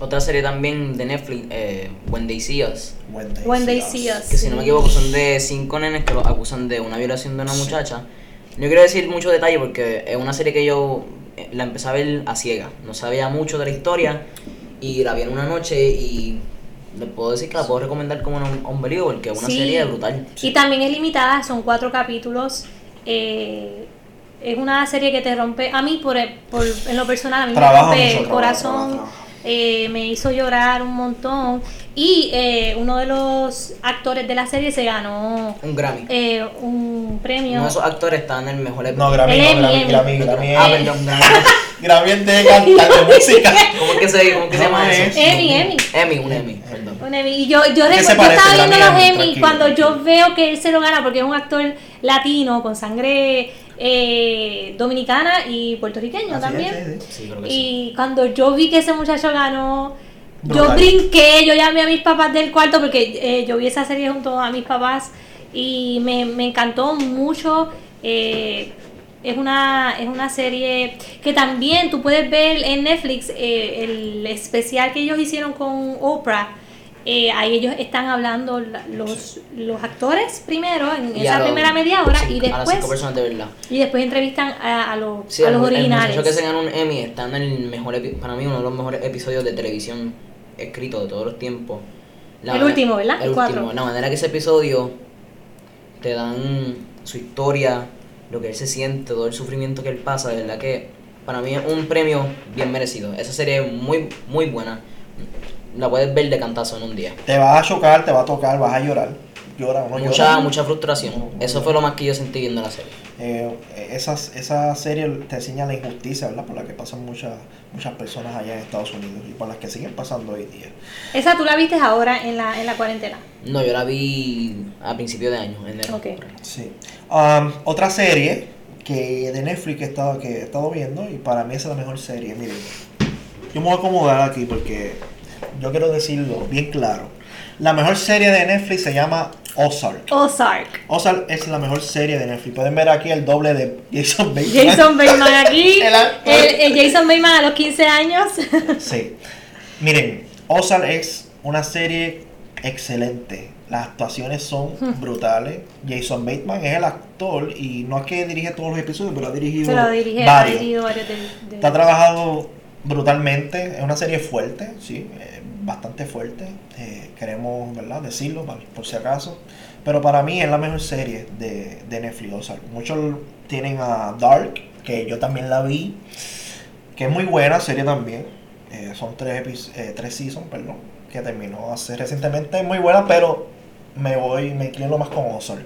Otra serie también de Netflix, eh, When They See Us. When They When They See See Us. Us. Que si no me equivoco son de cinco nenes que los acusan de una violación de una muchacha. No quiero decir mucho detalle porque es una serie que yo eh, la empecé a ver a ciega. No sabía mucho de la historia y la vi en una noche y le puedo decir que la puedo recomendar como un, un película porque es una Sí. serie brutal. Y también es limitada, son cuatro capítulos. eh, es una serie que te rompe, a mí por, por- en lo personal, a mí me rompe mucho, el corazón, eh, me hizo llorar un montón. Y eh, uno de los actores de la serie se ganó Un Grammy. eh, un premio. Uno de esos actores están en el mejor No, Grammy, El no, Grammy. Grammy, Grammy, Ah, perdón, [LAUGHS] Grammy. Grammy es de cantar de [LAUGHS] música. ¿Cómo es que se, cómo es que se llama eso? es- Emmy, Emmy. Emmy, un Emmy, perdón. Un Emmy. Y yo, yo, ¿Qué recu- se yo estaba viendo Grammy, los Emmy? Cuando yo veo que él se lo gana porque es un actor latino con sangre eh, dominicana y puertorriqueño Así también. es, sí, sí. Sí, creo que sí. Y cuando yo vi que ese muchacho ganó, yo brinqué, yo llamé a mis papás del cuarto porque eh, yo vi esa serie junto a mis papás y me, me encantó mucho. eh, es una, es una serie que también tú puedes ver en Netflix eh, el especial que ellos hicieron con Oprah. eh, ahí ellos están hablando la- los, los actores primero en Y esa primera media hora cinco- y A las cinco después personas de verdad. y después entrevistan a, a Sí, a los el originales. muchacho que se ganó un Emmy está en el mejor, para mí uno de los mejores episodios de televisión escrito de todos los tiempos. El último, ¿verdad? El El cuatro. último. La manera que ese episodio te dan su historia, lo que él se siente, todo el sufrimiento que él pasa, de verdad que para mí es un premio bien merecido. Esa serie es muy, muy buena. La puedes ver de cantazo en un día. Te vas a chocar, te va a tocar, vas a llorar. Llora, uno Mucha, llora. mucha frustración. No, no Eso llora. fue lo más que yo sentí viendo la serie. Eh, esas, esa serie te enseña la injusticia, ¿verdad? Por la que pasan muchas muchas personas allá en Estados Unidos y por las que siguen pasando hoy día. Esa tú la viste ahora en la, en la cuarentena. No, yo la vi a principio de año, en enero. Ok. por ahí. Sí. Um, otra serie que de Netflix que he, estado, que he estado viendo y para mí esa es la mejor serie. Miren, yo me voy a acomodar aquí porque yo quiero decirlo bien claro. La mejor serie de Netflix se llama Ozark. Ozark. Ozark es la mejor serie de Netflix. Pueden ver aquí el doble de Jason Bateman. Jason Bateman aquí. [LAUGHS] El el, el Jason Bateman a los 15 años. [LAUGHS] Sí. Miren, Ozark es una serie excelente. Las actuaciones son brutales. Jason Bateman es el actor y no es que dirige todos los episodios, pero ha dirigido Se lo dirige, ha varios. dirigido varios de, de- Está trabajado brutalmente. Es una serie fuerte, sí, eh, bastante fuerte. Eh, queremos, ¿verdad? Decirlo por, si acaso. Pero para mí es la mejor serie de, de Netflix. Ozark. Muchos tienen a Dark, que yo también la vi, que es muy buena serie también. Eh, son tres, eh, tres seasons, perdón, que terminó hace recientemente. Es muy buena, pero me voy, me inclino más con Ozark.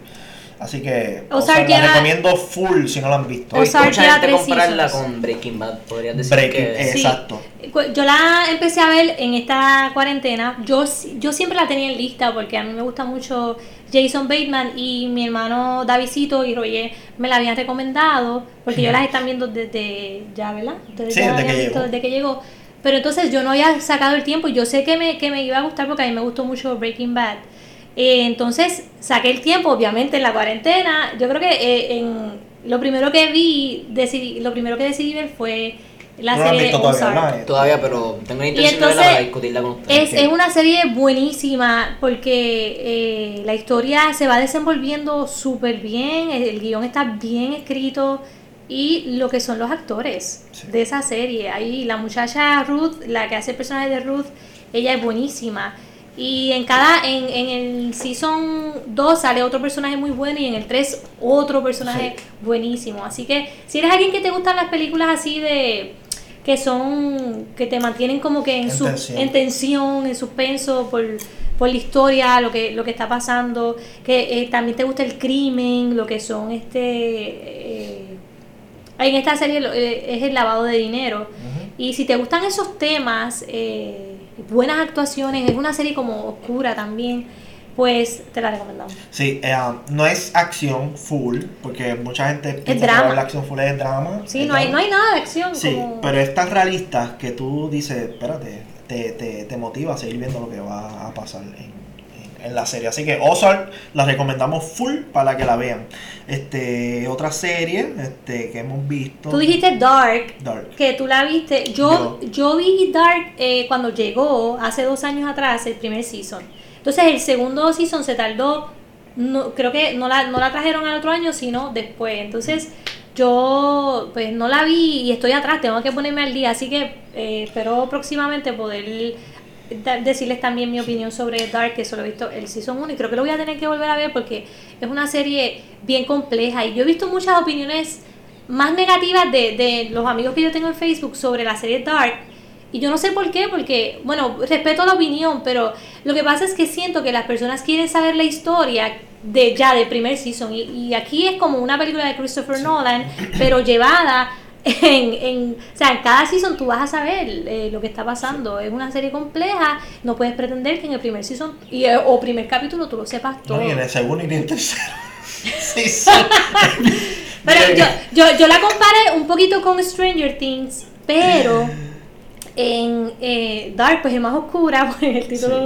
Así que Ozark la recomiendo full si no la han visto. Ozark mucha gente compararla con Breaking Bad, podrías decir Breaking, que... eh, Sí. Exacto. Yo la empecé a ver en esta cuarentena. Yo, yo siempre la tenía en lista porque a mí me gusta mucho Jason Bateman y mi hermano Davidito y Roger me la habían recomendado porque yo las están viendo desde ya, ¿verdad? Ustedes Sí, ya la desde que habían visto llegó. desde que llegó. Pero entonces yo no había sacado el tiempo y yo sé que me, que me iba a gustar porque a mí me gustó mucho Breaking Bad. Eh, entonces saqué el tiempo, obviamente en la cuarentena. Yo creo que eh, en, lo primero que vi, decidí, lo primero que decidí ver fue la No la serie de visto todavía, Ozark. ¿verdad? Todavía, pero tengo la intención de entonces, verla para discutirla con ustedes. Es, es una serie buenísima porque eh, la historia se va desenvolviendo súper bien, el, el guion está bien escrito y lo que son los actores Sí. de esa serie. Ahí la muchacha Ruth, la que hace el personaje de Ruth, ella es buenísima. Y en cada, en, en el season 2 sale otro personaje muy bueno y en el 3 otro personaje Sí. buenísimo. Así que si eres alguien que te gustan las películas así de que son que te mantienen como que en, En su, tensión. en tensión, en suspenso por, por la historia, lo que lo que está pasando, que eh, también te gusta el crimen, lo que son este eh, en esta serie eh, es el lavado de dinero. Y si te gustan esos temas, eh, buenas actuaciones, es una serie como oscura también, pues te la recomendamos. Sí, eh, um, no es acción full, porque mucha gente piensa drama. que la acción full es drama. Sí, es no hay, no hay nada de acción. Sí, como- pero es tan realista que tú dices, espérate, te, te, te motiva a seguir viendo lo que va a pasar en, en- la serie. Así que Ozark la recomendamos full para que la vean. Este, otra serie este, que hemos visto. Tú dijiste Dark, Dark. que tú la viste. Yo, yo vi Dark eh, cuando llegó hace dos años atrás, el primer season. Entonces el segundo season se tardó, no, creo que no la, no la trajeron al otro año, sino después. Entonces yo pues no la vi y estoy atrás, tengo que ponerme al día. Así que eh, espero próximamente poder decirles también mi opinión sobre Dark, que solo he visto el season 1 y creo que lo voy a tener que volver a ver porque es una serie bien compleja y yo he visto muchas opiniones más negativas de, de los amigos que yo tengo en Facebook sobre la serie Dark. Y yo no sé por qué, porque, bueno, respeto la opinión, pero lo que pasa es que siento que las personas quieren saber la historia de ya del primer season. Y, y aquí es como una película de Christopher Nolan, pero llevada en, en, o sea, en cada season tú vas a saber eh, lo que está pasando. Es una serie compleja, no puedes pretender que en el primer season y, eh, o primer capítulo tú lo sepas todo. No, ni en el segundo ni en el tercero. [LAUGHS] sí, sí. [LAUGHS] Pero yo, yo, yo la comparé un poquito con Stranger Things, pero en eh, Dark pues es más oscura, [LAUGHS] pues el título Sí,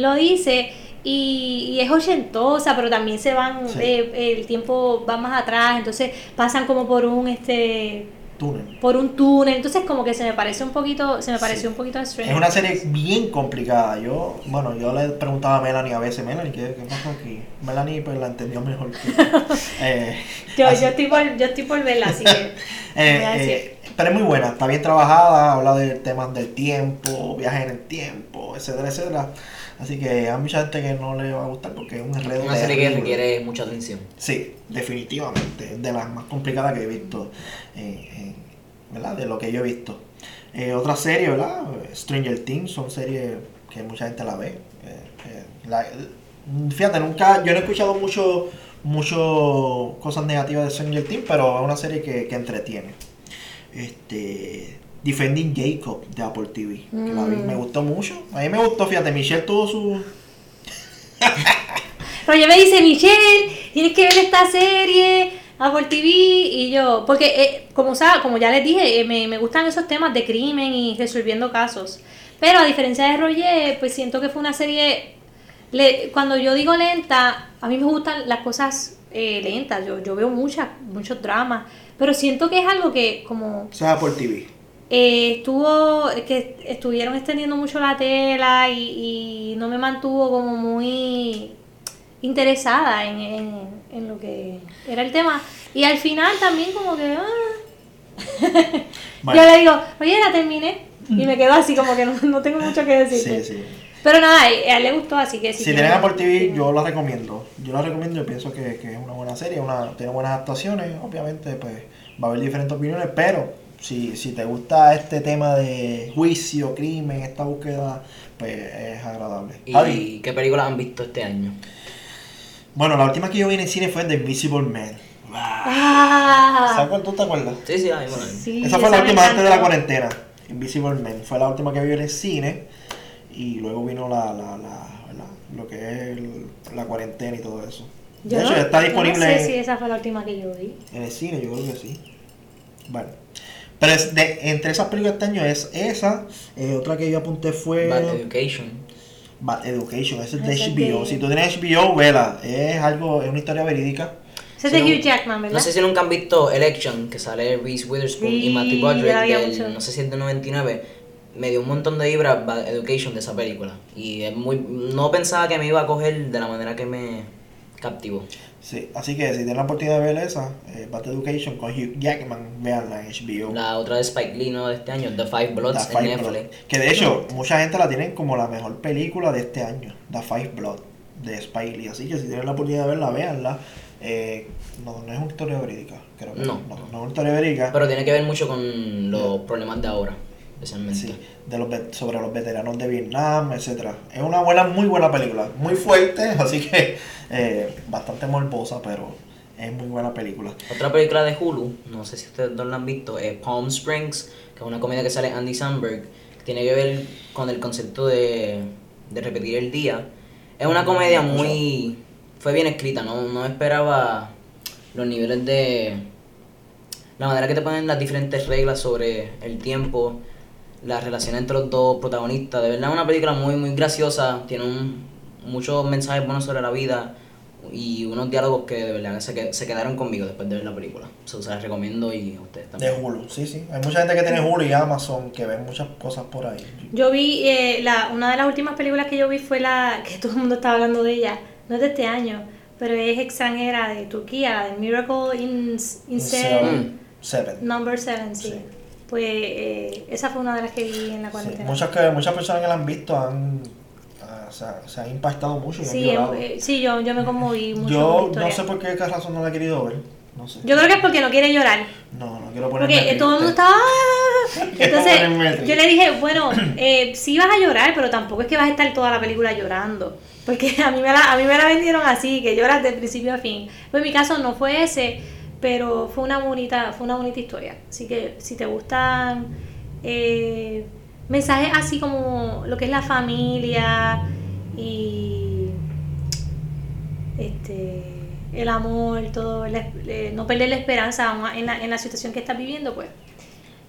lo, lo dice, y, y es ochentosa, pero también se van, Sí. eh, el tiempo va más atrás, entonces pasan como por un este Túnel. por un túnel, entonces como que se me parece un poquito, se me pareció Sí. un poquito a Stranger Es una serie bien complicada. Yo, bueno, yo le preguntaba a Melanie a veces, Melanie, ¿qué, qué pasó aquí? Melanie pues la entendió mejor que [LAUGHS] eh, Yo, así- yo, estoy por, yo estoy por verla, así que [LAUGHS] Eh, voy a decir. eh, pero es muy buena, está bien trabajada, habla de temas del tiempo, viajes en el tiempo, etcétera, etcétera. Así que hay mucha gente que no le va a gustar porque es un enredo. Una serie que requiere mucha atención. Sí, definitivamente, es de las más complicadas que he visto, eh, eh, ¿verdad? De lo que yo he visto. Eh, otra serie, ¿verdad? Stranger Things, son series que mucha gente la ve. Eh, eh, la- fíjate, nunca, yo no he escuchado mucho, mucho cosas negativas de Stranger Things, pero es una serie que, que entretiene. Este, Defending Jacob de Apple TV, que la vi, Mm. me gustó mucho. A mí me gustó, fíjate, Michelle tuvo su... [LAUGHS] Roger me dice, Michelle, tienes que ver esta serie, Apple TV, y yo, porque eh, como, sa- como ya les dije, eh, me, me gustan esos temas de crimen y resolviendo casos. Pero a diferencia de Roger, pues siento que fue una serie, le- cuando yo digo lenta, a mí me gustan las cosas eh, lentas, yo, yo veo muchas, muchos dramas, pero siento que es algo que como... O sea, Apple TV. Eh, estuvo, que estuvieron extendiendo mucho la tela y, y no me mantuvo como muy interesada en, en, en lo que era el tema. Y al final también como que... ah. [LAUGHS] Yo le digo, oye, la terminé. Y me quedo así como que no, no tengo mucho que decir. Sí, sí. Pero nada, a él le gustó, así que Si tienen- tienen Apple TV, yo la recomiendo. Yo la recomiendo, yo pienso que, que es una buena serie, una, tiene buenas actuaciones, obviamente pues va a haber diferentes opiniones, pero si, si te gusta este tema de juicio, crimen, esta búsqueda, pues es agradable. Javi, ¿Y qué películas han visto este año? bueno, la última que yo vi en el cine fue The Invisible Man. Ah, ¿Sabes cuál tú te acuerdas? Sí, sí, la misma. sí, esa fue la última antes de la cuarentena. Invisible Man fue la última que vi en el cine y luego vino la, la, la, la- lo que es el- la cuarentena y todo eso. De Yo hecho, no- ya está yo disponible No sé si esa fue la última que yo vi. En el cine, yo creo que sí. Bueno. Pero es de, entre esas películas de este año es esa. eh, otra que yo apunté fue Bad Education. Bad Education. Esa es de HBO. Si tú tienes HBO, vela. Es algo, es una historia verídica. Ese es de Hugh Jackman, ¿verdad? No sé si nunca han visto Election, que sale Reese Witherspoon y Matthew Broderick no sé si es del 99. Me dio un montón de vibras Bad Education de esa película. Y es muy, no pensaba que me iba a coger de la manera que me captivó. Sí, así que si tienen la oportunidad de ver esa, eh, Bad Education con Hugh Jackman, veanla en HBO. La otra de Spike Lee ¿no? de este año, The Five Bloods The en Netflix. Blood. Que de hecho, mucha gente la tienen como la mejor película de este año. The Five Blood de Spike Lee. Así que si tienen la oportunidad de verla, veanla. Eh, no, no es una historia verídica, creo que No. no, no es una historia verídica. Pero tiene que ver mucho con los problemas de ahora, especialmente. Sí, de los, sobre los veteranos de Vietnam, etcétera. Es una buena, muy buena película, muy fuerte, [LAUGHS] así que eh, bastante morbosa, pero es muy buena película. Otra película de Hulu, no sé si ustedes dos la han visto, es Palm Springs, que es una comedia que sale Andy Samberg, que tiene que ver con el concepto de, de repetir el día. Es una comedia muy... fue bien escrita, no, no esperaba los niveles de... La manera que te ponen las diferentes reglas sobre el tiempo, la relación entre los dos protagonistas. De verdad es una película muy, muy graciosa, tiene un- muchos mensajes buenos sobre la vida y unos diálogos que de verdad se, se quedaron conmigo después de ver la película. So, se las recomiendo y a ustedes De también. Hulu, sí, sí. Hay mucha gente que tiene Hulu y Amazon que ven muchas cosas por ahí. Yo vi, eh, la, una de las últimas películas que yo vi fue la que todo el mundo estaba hablando de ella, no es de este año, pero es extranjera de Turquía, la de Miracle in, in Seven, Seven. Number 7, sí. Sí. Pues eh, esa fue una de las que vi en la Sí, cuarentena. Muchas, que, muchas personas que la han visto han, ah, o sea, se han impactado mucho y han Sí, llorado. eh, sí yo, yo me conmoví [LAUGHS] mucho con Yo no historia. sé por qué razón no la he querido ver. No sé. Yo creo que es porque no quiere llorar. No, no quiero ponerme Porque eh, todo el mundo triste. estaba... [LAUGHS] "Ah". Entonces, triste. yo le dije, bueno, [CLEARS THROAT] eh, sí vas a llorar, pero tampoco es que vas a estar toda la película llorando. Porque [LAUGHS] a mí me la, a mí me la vendieron así, que lloras de principio a fin. Pues en mi caso no fue ese, pero fue una bonita, fue una bonita historia. Así que si te gustan eh, mensajes así como lo que es la familia y este el amor, todo, eh, no perder la esperanza en la, en la situación que estás viviendo, pues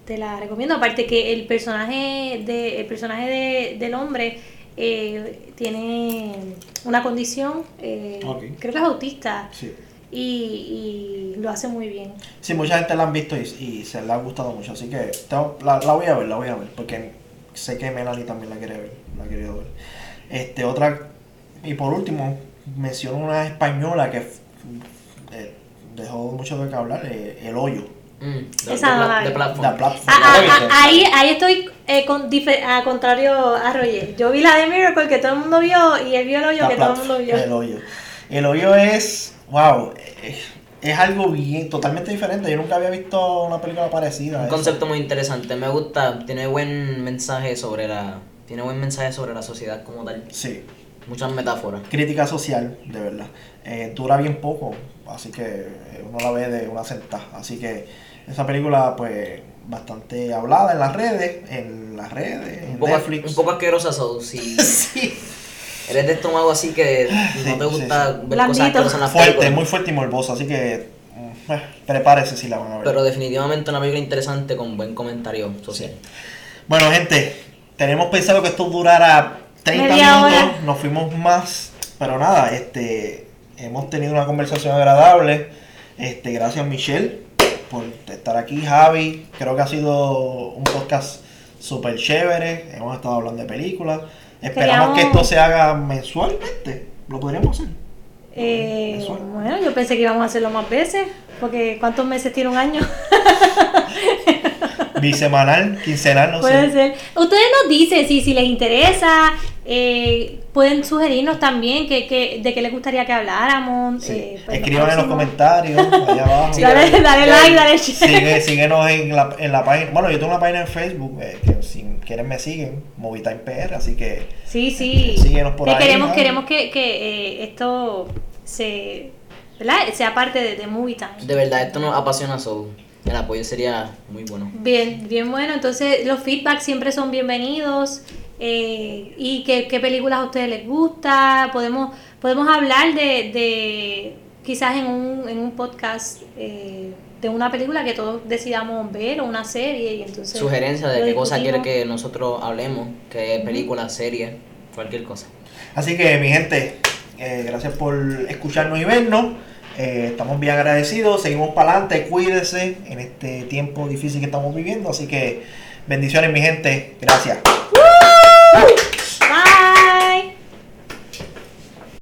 te la recomiendo. Aparte que el personaje de el personaje de- del hombre eh, tiene una condición, eh, creo que es autista Sí. Y, y lo hace muy bien. Sí, mucha gente la han visto y, y se le ha gustado mucho, así que tengo- la, la voy a ver, la voy a ver, porque sé que Melanie también la quiere ver, la ha querido ver. Este, otra, y por último, menciono una española que eh, dejó mucho de que hablar, eh, El Hoyo, Mm, de, Esa de la de platform. platform. Ah, ah, ah, ahí, ahí estoy eh, con, dife- a contrario a Roger. Yo vi la de Miracle que todo el mundo vio y él vio el hoyo La que todo el platform, mundo vio. El Hoyo. El Hoyo es, wow, es, es algo bien, totalmente diferente. Yo nunca había visto una película parecida. Un concepto muy interesante, me gusta, tiene buen mensaje sobre la tiene buen mensaje sobre la sociedad como tal, Sí. muchas metáforas. crítica social, de verdad. Eh, dura bien poco, así que eh, uno la ve de una sentada. Así que esa película, pues, bastante hablada en las redes, en las redes, en Un poco, Netflix. un poco asquerosa, so, si [LAUGHS] sí. Eres de estómago así que no te gusta sí. ver Blandito. cosas asquerosas en las Fuerte, películas. muy fuerte y morbosa, así que mm, eh, prepárese si la van a ver. Pero definitivamente una película interesante con buen comentario social. Bueno, gente, tenemos pensado que esto durara 30 Media minutos, hora. nos fuimos más, pero nada, este, hemos tenido una conversación agradable. Este, gracias Michelle por estar aquí, Javi, creo que ha sido un podcast súper chévere, hemos estado hablando de películas, esperamos que esto se haga mensualmente, lo podríamos hacer. Eh, bueno, yo pensé que íbamos a hacerlo más veces, porque ¿cuántos meses tiene un año? [LAUGHS] Bisemanal, quincenal, no Puede sé. ser. Ustedes nos dicen si, si les interesa, eh, pueden sugerirnos también que, que, de qué les gustaría que habláramos. Sí. eh, pues, Escriban en los comentarios, allá [LAUGHS] abajo. Sí, Dale, dale like, dale share. Sigue, síguenos en la, en la página. Bueno, yo tengo una página en Facebook, eh, que si quieren me siguen, Movitime PR, así que Sí, sí. Síguenos por ahí, queremos ¿no? queremos que, que eh, esto se, ¿verdad? sea parte de, de Movie Time. De verdad, esto nos apasiona, so el apoyo sería muy bueno. Bien, bien bueno. Entonces, los feedbacks siempre son bienvenidos. eh, y qué, qué películas a ustedes les gusta. Podemos, podemos hablar de, de quizás en un, en un podcast eh, de una película que todos decidamos ver o una serie. Y entonces Sugerencia de qué cosa quiere que nosotros hablemos, qué película, serie, cualquier cosa. Así que mi gente, eh, gracias por escucharnos y vernos. Eh, estamos bien agradecidos, seguimos para adelante, cuídense en este tiempo difícil que estamos viviendo. Así que bendiciones mi gente, gracias. ¡Woo!